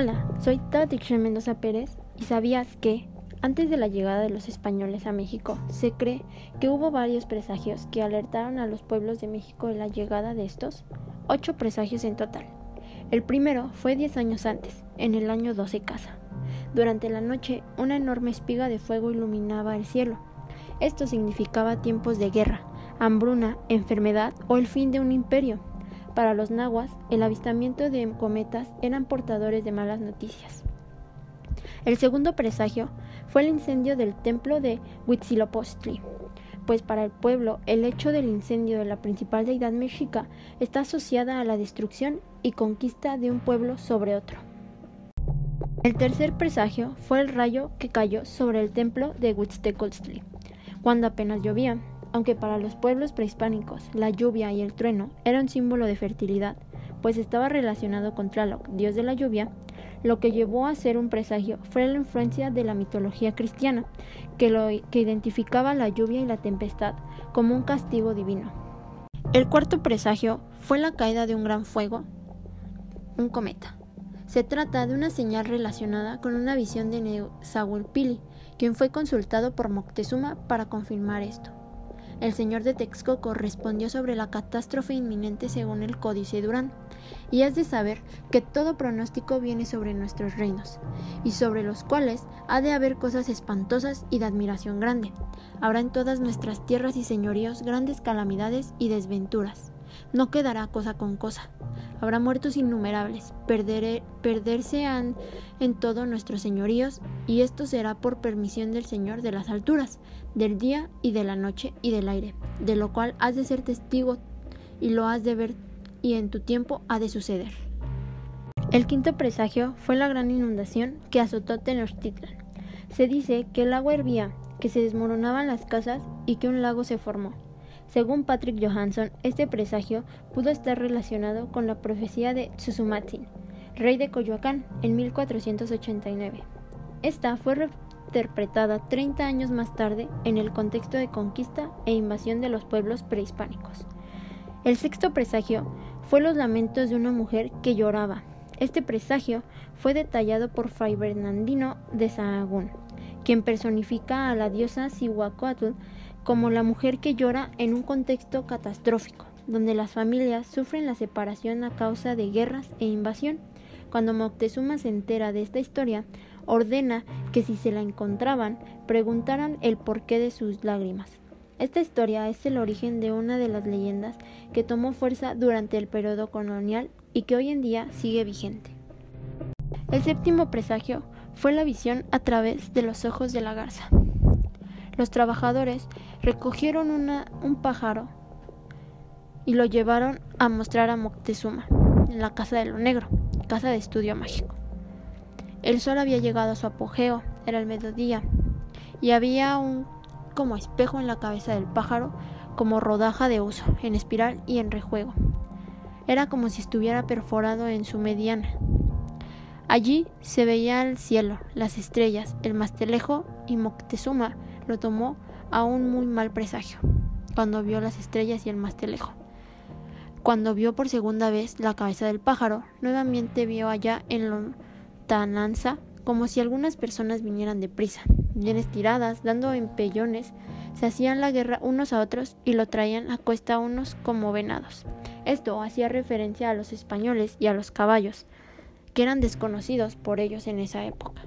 Hola, soy Tati Mendoza Pérez y sabías que antes de la llegada de los españoles a México, se cree que hubo varios presagios que alertaron a los pueblos de México de la llegada de estos, ocho presagios en total. El primero fue diez años antes, en el año 12 casa. Durante la noche, una enorme espiga de fuego iluminaba el cielo. Esto significaba tiempos de guerra, hambruna, enfermedad o el fin de un imperio. Para los nahuas, el avistamiento de cometas eran portadores de malas noticias. El segundo presagio fue el incendio del templo de Huitzilopochtli, pues para el pueblo el hecho del incendio de la principal deidad mexica está asociada a la destrucción y conquista de un pueblo sobre otro. El tercer presagio fue el rayo que cayó sobre el templo de Huitzilopochtli, cuando apenas llovía, aunque para los pueblos prehispánicos la lluvia y el trueno eran símbolo de fertilidad, pues estaba relacionado con Tlaloc, dios de la lluvia, lo que llevó a ser un presagio fue la influencia de la mitología cristiana, que, lo, que identificaba la lluvia y la tempestad como un castigo divino. El cuarto presagio fue la caída de un gran fuego, un cometa. Se trata de una señal relacionada con una visión de Nezahualpili, quien fue consultado por Moctezuma para confirmar esto. El señor de Texcoco respondió sobre la catástrofe inminente según el Códice Durán, y has de saber que todo pronóstico viene sobre nuestros reinos, y sobre los cuales ha de haber cosas espantosas y de admiración grande. Habrá en todas nuestras tierras y señoríos grandes calamidades y desventuras. No quedará cosa con cosa. Habrá muertos innumerables, perderse han en todos nuestros señoríos, y esto será por permisión del Señor de las alturas, del día y de la noche y del aire, de lo cual has de ser testigo y lo has de ver y en tu tiempo ha de suceder. El quinto presagio fue la gran inundación que azotó Tenochtitlan. Se dice que el agua hervía, que se desmoronaban las casas y que un lago se formó. Según Patrick Johansson, este presagio pudo estar relacionado con la profecía de Tsusumatsin, rey de Coyoacán, en 1489. Esta fue interpretada 30 años más tarde en el contexto de conquista e invasión de los pueblos prehispánicos. El sexto presagio fue los lamentos de una mujer que lloraba. Este presagio fue detallado por Fray Bernardino de Sahagún, quien personifica a la diosa Cihuacóatl como la mujer que llora en un contexto catastrófico, donde las familias sufren la separación a causa de guerras e invasión. Cuando Moctezuma se entera de esta historia, ordena que si se la encontraban, preguntaran el porqué de sus lágrimas. Esta historia es el origen de una de las leyendas que tomó fuerza durante el periodo colonial y que hoy en día sigue vigente. El séptimo presagio fue la visión a través de los ojos de la garza. Los trabajadores recogieron un pájaro y lo llevaron a mostrar a Moctezuma en la Casa de lo Negro, casa de estudio mágico. El sol había llegado a su apogeo, era el mediodía, y había un como espejo en la cabeza del pájaro, como rodaja de uso, en espiral y en rejuego. Era como si estuviera perforado en su mediana. Allí se veía el cielo, las estrellas, el mastelejo y Moctezuma lo tomó a un muy mal presagio cuando vio las estrellas y el mastelejo. Cuando vio por segunda vez la cabeza del pájaro, nuevamente vio allá en lontananza como si algunas personas vinieran deprisa, bien estiradas, dando empellones, se hacían la guerra unos a otros y lo traían a cuesta unos como venados. Esto hacía referencia a los españoles y a los caballos, que eran desconocidos por ellos en esa época.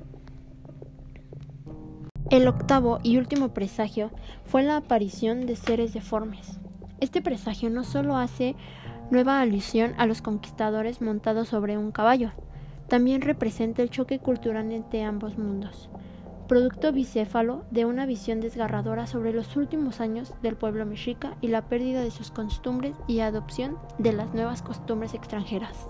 El octavo y último presagio fue la aparición de seres deformes. Este presagio no solo hace nueva alusión a los conquistadores montados sobre un caballo, también representa el choque cultural entre ambos mundos, producto bicéfalo de una visión desgarradora sobre los últimos años del pueblo mexica y la pérdida de sus costumbres y adopción de las nuevas costumbres extranjeras.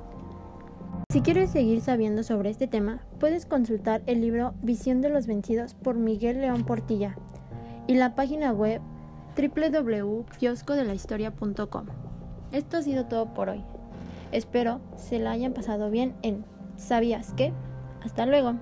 Si quieres seguir sabiendo sobre este tema, puedes consultar el libro Visión de los Vencidos por Miguel León Portilla y la página web www.kioscodelahistoria.com. Esto ha sido todo por hoy. Espero se la hayan pasado bien en ¿Sabías qué? Hasta luego.